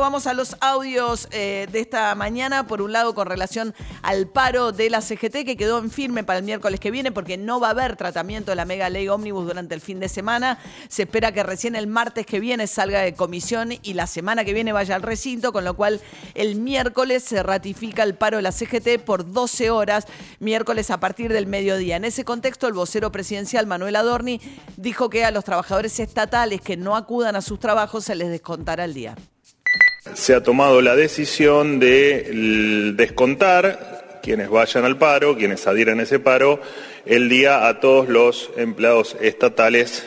Vamos a los audios eh, de esta mañana, por un lado con relación al paro de la CGT que quedó en firme para el miércoles que viene porque no va a haber tratamiento de la mega ley ómnibus durante el fin de semana. Se espera que recién el martes que viene salga de comisión y la semana que viene vaya al recinto, con lo cual el miércoles se ratifica el paro de la CGT por 12 horas, miércoles a partir del mediodía. En ese contexto, el vocero presidencial Manuel Adorni dijo que a los trabajadores estatales que no acudan a sus trabajos se les descontará el día se ha tomado la decisión de descontar quienes vayan al paro, quienes adhieran a ese paro, el día a todos los empleados estatales,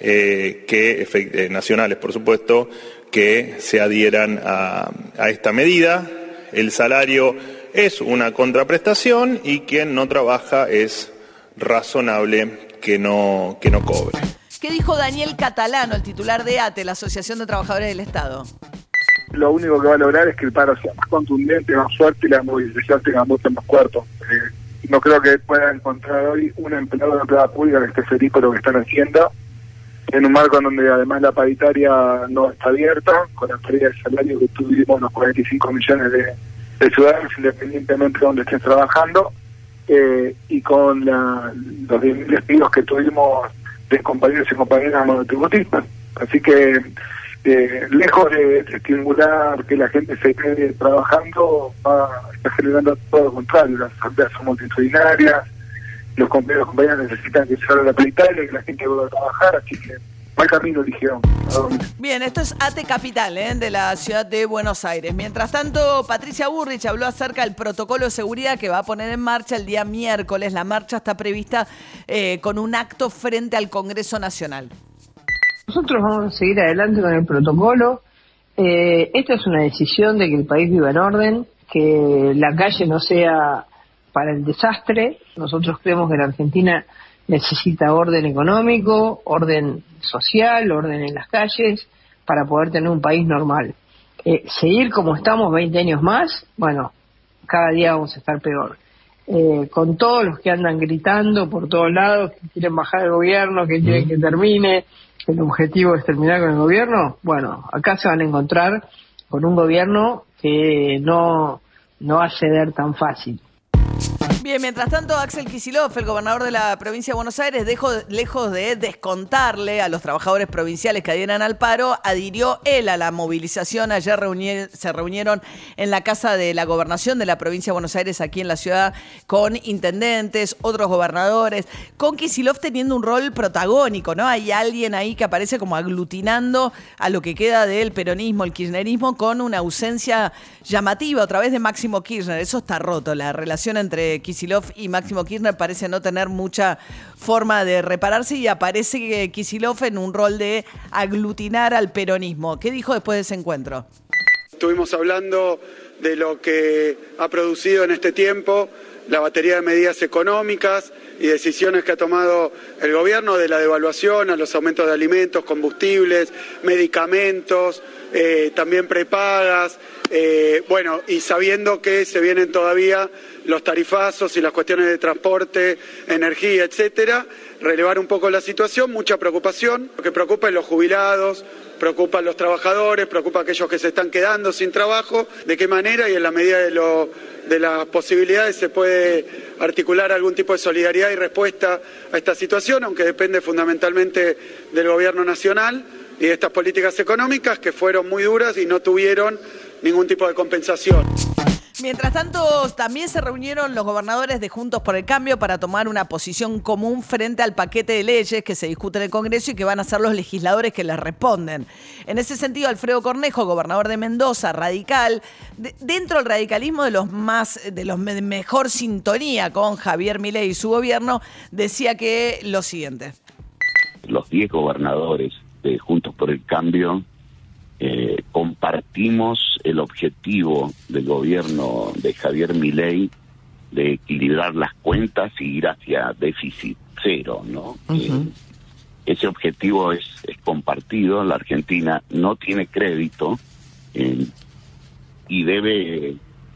eh, que, eh, nacionales por supuesto, que se adhieran a, esta medida. El salario es una contraprestación y quien no trabaja es razonable que no, que no cobre. ¿Qué dijo Daniel Catalano, el titular de ATE, la Asociación de Trabajadores del Estado? Lo único que va a lograr es que el paro sea más contundente, más fuerte y la movilización tenga mucho más cuerpo. Eh, no creo que pueda encontrar hoy un empleado de empleada pública que esté feliz con lo que están haciendo, en un marco en donde además la paritaria no está abierta, con la pérdida de salario que tuvimos los 45 millones de, ciudadanos, independientemente de donde estén trabajando, eh, y con la, los 10.000 despidos que tuvimos de compañeros y compañeras monotributistas. Así que eh, lejos de, estimular que la gente se quede trabajando, va, está generando todo lo contrario. Las asambleas son multitudinarias, los compañeros y compañeras necesitan que se abra la paritaria, que la gente vuelva a trabajar, así que mal camino dijeron. Bien, esto es ATE Capital, ¿eh? de la ciudad de Buenos Aires. Mientras tanto, Patricia Burrich habló acerca del protocolo de seguridad que va a poner en marcha el día miércoles. La marcha está prevista eh, con un acto frente al Congreso Nacional. Nosotros vamos a seguir adelante con el protocolo. Eh, esta es una decisión de que el país viva en orden, que la calle no sea para el desastre. Nosotros creemos que la Argentina necesita orden económico, orden social, orden en las calles, para poder tener un país normal. Eh, seguir como estamos 20 años más, bueno, cada día vamos a estar peor. Eh, con todos los que andan gritando por todos lados, que quieren bajar el gobierno, que quieren que termine, el objetivo es terminar con el gobierno, bueno, acá se van a encontrar con un gobierno que no, no va a ceder tan fácil. Bien, mientras tanto, Axel Kisilov, el gobernador de la provincia de Buenos Aires, dejó, lejos de descontarle a los trabajadores provinciales que adhieran al paro, adhirió él a la movilización. Ayer se reunieron en la Casa de la Gobernación de la provincia de Buenos Aires, aquí en la ciudad, con intendentes, otros gobernadores, con Kisilov teniendo un rol protagónico, ¿no? Hay alguien ahí que aparece como aglutinando a lo que queda del peronismo, el kirchnerismo, con una ausencia llamativa otra vez de Máximo Kirchner. Eso está roto, la relación entre Kisilov y Máximo Kirchner parece no tener mucha forma de repararse y aparece Kisilov en un rol de aglutinar al peronismo. ¿Qué dijo después de ese encuentro? Estuvimos hablando de lo que ha producido en este tiempo la batería de medidas económicas y decisiones que ha tomado el gobierno, de la devaluación a los aumentos de alimentos, combustibles, medicamentos, eh, también prepagas, eh, bueno, y sabiendo que se vienen todavía los tarifazos y las cuestiones de transporte, energía, etcétera, relevar un poco la situación, mucha preocupación, lo que preocupa es los jubilados, preocupa a los trabajadores, preocupa a aquellos que se están quedando sin trabajo, de qué manera y en la medida de, de las posibilidades se puede articular algún tipo de solidaridad y respuesta a esta situación, aunque depende fundamentalmente del Gobierno Nacional y de estas políticas económicas que fueron muy duras y no tuvieron ningún tipo de compensación. Mientras tanto, también se reunieron los gobernadores de Juntos por el Cambio para tomar una posición común frente al paquete de leyes que se discute en el Congreso y que van a ser los legisladores que les responden. En ese sentido, Alfredo Cornejo, gobernador de Mendoza, radical, dentro del radicalismo de los más, de los mejor sintonía con Javier Milei y su gobierno, decía que lo siguiente. Los 10 gobernadores de Juntos por el Cambio eh, compartimos el objetivo del gobierno de Javier Milei de equilibrar las cuentas y ir hacia déficit cero, ¿no? Eh, ese objetivo es, es, compartido. La Argentina no tiene crédito eh, y debe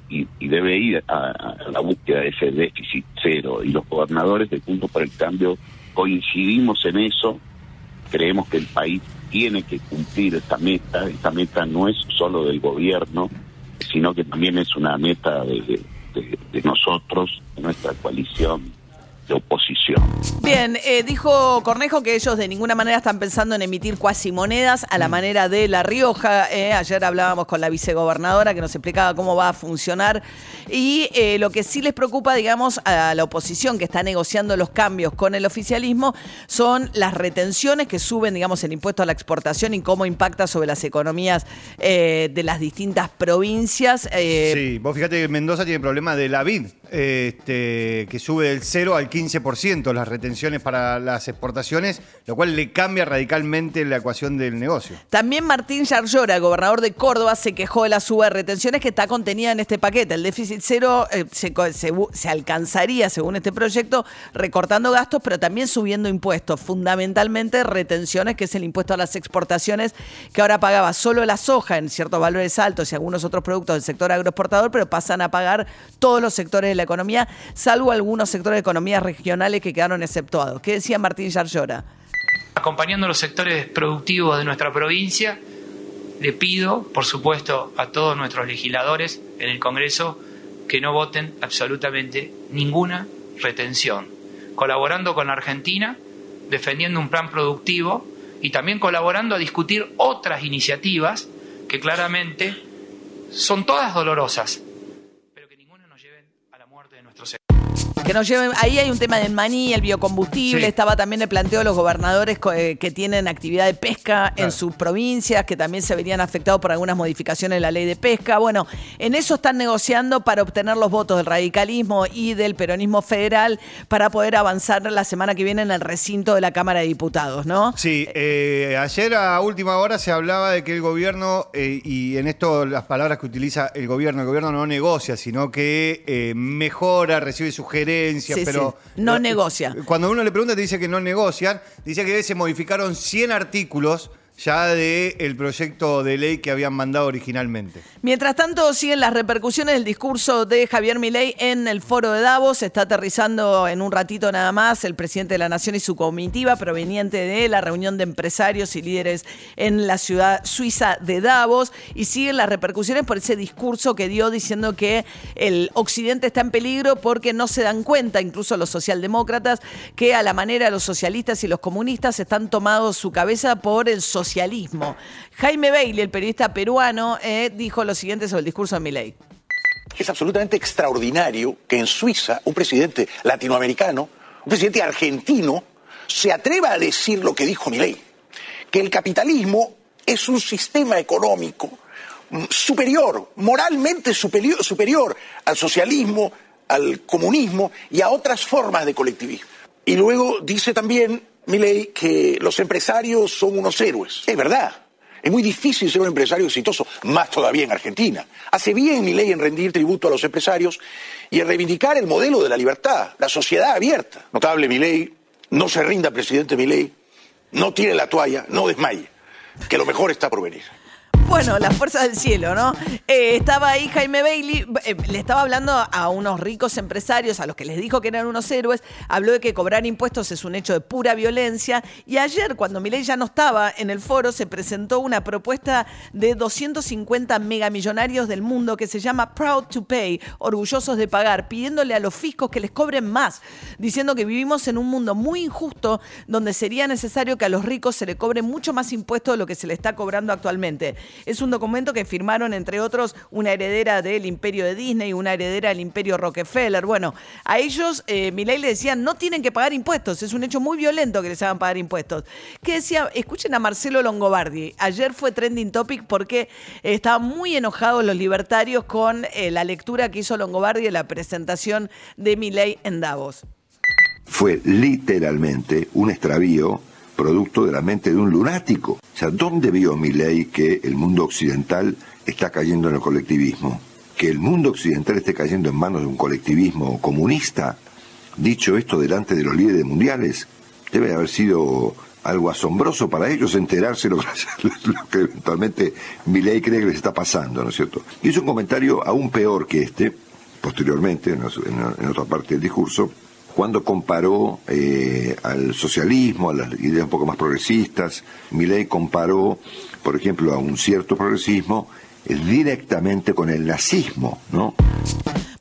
y, debe ir a, la búsqueda de ese déficit cero. Y los gobernadores de Punto por el Cambio coincidimos en eso. Creemos que el país tiene que cumplir esta meta. Esta meta no es solo del gobierno, sino que también es una meta de, de nosotros, de nuestra coalición de oposición. Bien, eh, dijo Cornejo que ellos de ninguna manera están pensando en emitir cuasimonedas a la mm. manera de La Rioja. Eh. ayer hablábamos con la vicegobernadora que nos explicaba cómo va a funcionar. Y eh, lo que sí les preocupa, digamos, a la oposición que está negociando los cambios con el oficialismo son las retenciones que suben, digamos, el impuesto a la exportación y cómo impacta sobre las economías de las distintas provincias. sí, vos fíjate que Mendoza tiene problema de la vid, este, que sube del 0 al 15% las retenciones para las exportaciones, lo cual le cambia radicalmente la ecuación del negocio. También Martín Yarlora, gobernador de Córdoba, se quejó de la suba de retenciones que está contenida en este paquete. El déficit cero eh, se, alcanzaría, según este proyecto, recortando gastos, pero también subiendo impuestos, fundamentalmente retenciones, que es el impuesto a las exportaciones, que ahora pagaba solo la soja en ciertos valores altos y algunos otros productos del sector agroexportador, pero pasan a pagar todos los sectores la economía, salvo algunos sectores de economía regionales que quedaron exceptuados. ¿Qué decía Martín Yarlora? Acompañando los sectores productivos de nuestra provincia, le pido, por supuesto, a todos nuestros legisladores en el Congreso que no voten absolutamente ninguna retención, colaborando con la Argentina, defendiendo un plan productivo y también colaborando a discutir otras iniciativas que claramente son todas dolorosas, Que nos lleven, ahí hay un tema del maní, el biocombustible, estaba también el planteo de los gobernadores eh, que tienen actividad de pesca en sus provincias, que también se verían afectados por algunas modificaciones de la ley de pesca. Bueno, en eso están negociando para obtener los votos del radicalismo y del peronismo federal para poder avanzar la semana que viene en el recinto de la Cámara de Diputados, ¿no? Sí, eh, ayer a última hora se hablaba de que el gobierno, eh, y en esto las palabras que utiliza el gobierno, el gobierno no negocia, sino que mejora, recibe sugerencias pero... No negocia. Cuando uno le pregunta, te dice que no negocian. Dice que se modificaron 100 artículos ya del el proyecto de ley que habían mandado originalmente. Mientras tanto, siguen las repercusiones del discurso de Javier Milei en el foro de Davos. Está aterrizando en un ratito nada más el presidente de la Nación y su comitiva proveniente de la reunión de empresarios y líderes en la ciudad suiza de Davos. Y siguen las repercusiones por ese discurso que dio diciendo que el occidente está en peligro porque no se dan cuenta, incluso los socialdemócratas, que a la manera de los socialistas y los comunistas están tomados su cabeza por el socialismo Jaime Bailey, el periodista peruano, eh, dijo lo siguiente sobre el discurso de Milei. Es absolutamente extraordinario que en Suiza un presidente latinoamericano, un presidente argentino, se atreva a decir lo que dijo Milei, que el capitalismo es un sistema económico superior, moralmente superior al socialismo, al comunismo y a otras formas de colectivismo. Y luego dice también Milei que los empresarios son unos héroes. Es verdad. Es muy difícil ser un empresario exitoso, más todavía en Argentina. Hace bien Milei en rendir tributo a los empresarios y en reivindicar el modelo de la libertad, la sociedad abierta. Notable Milei, no se rinda, presidente Milei, no tiene la toalla, no desmaye, que lo mejor está por venir. Bueno, las fuerzas del cielo, ¿no? Eh, estaba ahí Jaime Bailey, eh, le estaba hablando a unos ricos empresarios, a los que les dijo que eran unos héroes, habló de que cobrar impuestos es un hecho de pura violencia, y ayer, cuando Milei ya no estaba en el foro, se presentó una propuesta de 250 megamillonarios del mundo que se llama Proud to Pay, orgullosos de pagar, pidiéndole a los fiscos que les cobren más, diciendo que vivimos en un mundo muy injusto donde sería necesario que a los ricos se le cobre mucho más impuesto de lo que se le está cobrando actualmente. Es un documento que firmaron, entre otros, una heredera del imperio de Disney, una heredera del imperio Rockefeller. Bueno, a ellos eh, Milei le decía, no tienen que pagar impuestos, es un hecho muy violento que les hagan pagar impuestos. Que decía, escuchen a Marcelo Longobardi, ayer fue trending topic porque estaban muy enojados los libertarios con eh, la lectura que hizo Longobardi de la presentación de Milei en Davos. Fue literalmente un extravío producto de la mente de un lunático. O sea, ¿dónde vio mi ley que el mundo occidental está cayendo en el colectivismo? que el mundo occidental esté cayendo en manos de un colectivismo comunista, dicho esto delante de los líderes mundiales, debe haber sido algo asombroso para ellos enterarse lo, que eventualmente Milei cree que les está pasando, ¿no es cierto? Hizo un comentario aún peor que este, posteriormente, en, en otra parte del discurso, cuando comparó eh, al socialismo, a las ideas un poco más progresistas. Milley comparó, por ejemplo, a un cierto progresismo eh, directamente con el nazismo, ¿no?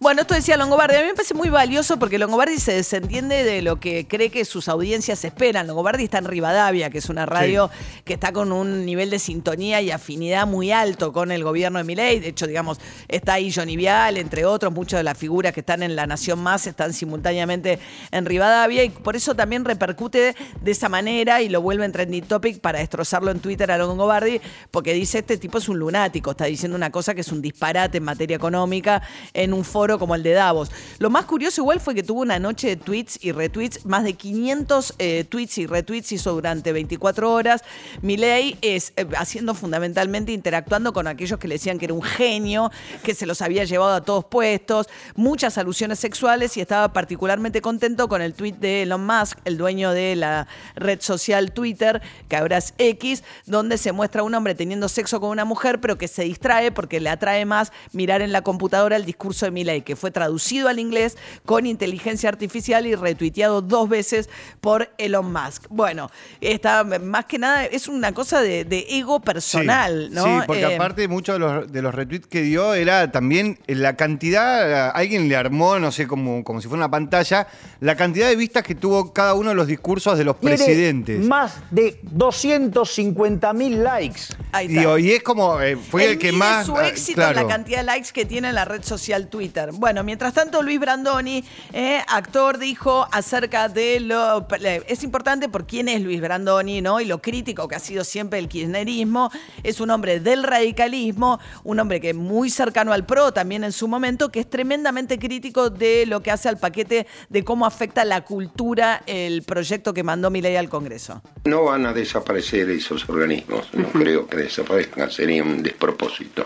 Bueno, esto decía Longobardi. A mí me parece muy valioso porque Longobardi se desentiende de lo que cree que sus audiencias esperan. Longobardi está en Rivadavia, que es una radio que está con un nivel de sintonía y afinidad muy alto con el gobierno de Milei. De hecho, digamos, está ahí Johnny Vial, entre otros, muchas de las figuras que están en La Nación Más están simultáneamente en Rivadavia y por eso también repercute de esa manera y lo vuelve en trending topic para destrozarlo en Twitter a Longobardi porque dice este tipo es un lunático, está diciendo una cosa que es un disparate en materia económica en un foro como el de Davos. Lo más curioso igual fue que tuvo una noche de tweets y retweets, más de 500 eh, tweets y retweets hizo durante 24 horas. Milei es eh, haciendo fundamentalmente, interactuando con aquellos que le decían que era un genio, que se los había llevado a todos puestos, muchas alusiones sexuales y estaba particularmente contento con el tweet de Elon Musk, el dueño de la red social Twitter, que ahora es X, donde se muestra un hombre teniendo sexo con una mujer, pero que se distrae porque le atrae más mirar en la computadora el discurso de Milei que fue traducido al inglés con inteligencia artificial y retuiteado dos veces por Elon Musk. Bueno, está más que nada es una cosa de, ego personal, ¿no? Sí, porque Eh, aparte muchos de los, de los retweets que dio era también la cantidad, alguien le armó, no sé, como, como si fuera una pantalla, la cantidad de vistas que tuvo cada uno de los discursos de los Tiene presidentes. Más de 250 mil likes. Ahí está. Digo, y es como, eh, fue el que más... su ah, éxito en la cantidad de likes que tiene en la red social Twitter. Bueno, mientras tanto, Luis Brandoni, eh, actor, dijo acerca de lo. Es importante por quién es Luis Brandoni, ¿no? Y lo crítico que ha sido siempre el kirchnerismo. Es un hombre del radicalismo, un hombre que es muy cercano al PRO también en su momento, que es tremendamente crítico de lo que hace al paquete de cómo afecta la cultura el proyecto que mandó Milei al Congreso. No van a desaparecer esos organismos, no creo que desaparezcan, sería un despropósito,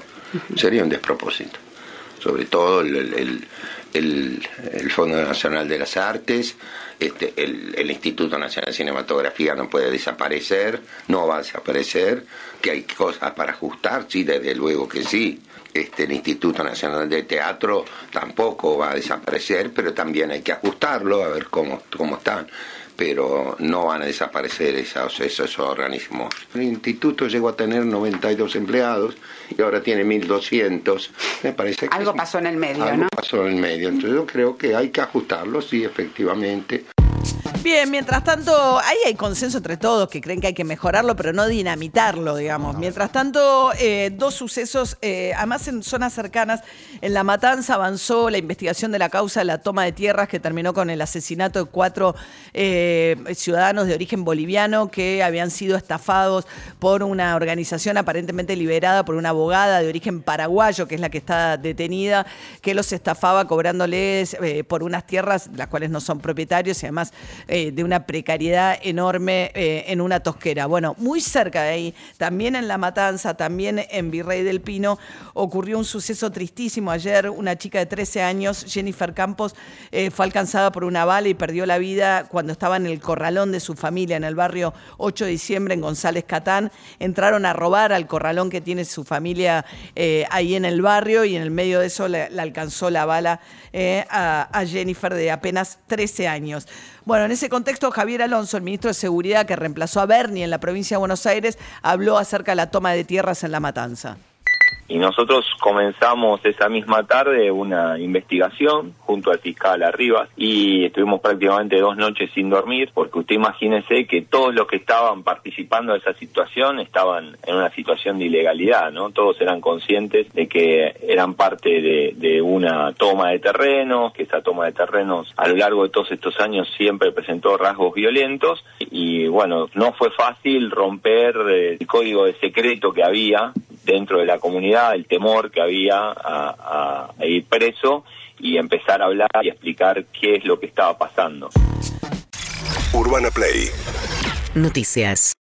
sería un despropósito. Sobre todo el, el- el- Fondo Nacional de las Artes, este, el, el Instituto Nacional de Cinematografía no puede desaparecer, no va a desaparecer, que hay cosas para ajustar, sí, desde luego que sí. Este, el Instituto Nacional de Teatro tampoco va a desaparecer, pero también hay que ajustarlo, a ver cómo, cómo están pero no van a desaparecer esos, esos organismos. El instituto llegó a tener 92 empleados y ahora tiene 1.200. Me parece que Algo es- pasó en el medio, algo ¿no? pasó en el medio. Entonces yo creo que hay que ajustarlo, sí, efectivamente. Bien, mientras tanto, ahí hay consenso entre todos que creen que hay que mejorarlo, pero no dinamitarlo, digamos. Mientras tanto, eh, dos sucesos, eh, además en zonas cercanas, en La Matanza avanzó la investigación de la causa de la toma de tierras que terminó con el asesinato de cuatro eh, ciudadanos de origen boliviano que habían sido estafados por una organización aparentemente liberada por una abogada de origen paraguayo, que es la que está detenida, que los estafaba cobrándoles por unas tierras las cuales no son propietarios y además eh, de una precariedad enorme eh, en una tosquera. Bueno, muy cerca de ahí, también en La Matanza, también en Virrey del Pino, ocurrió un suceso tristísimo ayer. Una chica de 13 años, Jennifer Campos, eh, fue alcanzada por una bala y perdió la vida cuando estaba en el corralón de su familia en el barrio 8 de diciembre en González Catán. Entraron a robar al corralón que tiene su familia ahí en el barrio y en el medio de eso le, alcanzó la bala a, a Jennifer de apenas 13 años. Bueno, en ese contexto, Javier Alonso, el ministro de Seguridad que reemplazó a Bernie en la provincia de Buenos Aires, habló acerca de la toma de tierras en La Matanza. Y nosotros comenzamos esa misma tarde una investigación junto al fiscal Arribas y estuvimos prácticamente dos noches sin dormir porque usted imagínese que todos los que estaban participando de esa situación estaban en una situación de ilegalidad, ¿no? Todos eran conscientes de que eran parte de, de una toma de terrenos, que esa toma de terrenos a lo largo de todos estos años siempre presentó rasgos violentos y bueno, no fue fácil romper eh, el código de secreto que había dentro de la comunidad, el temor que había a, a- a ir preso y empezar a hablar y explicar qué es lo que estaba pasando. Urbana Play Noticias.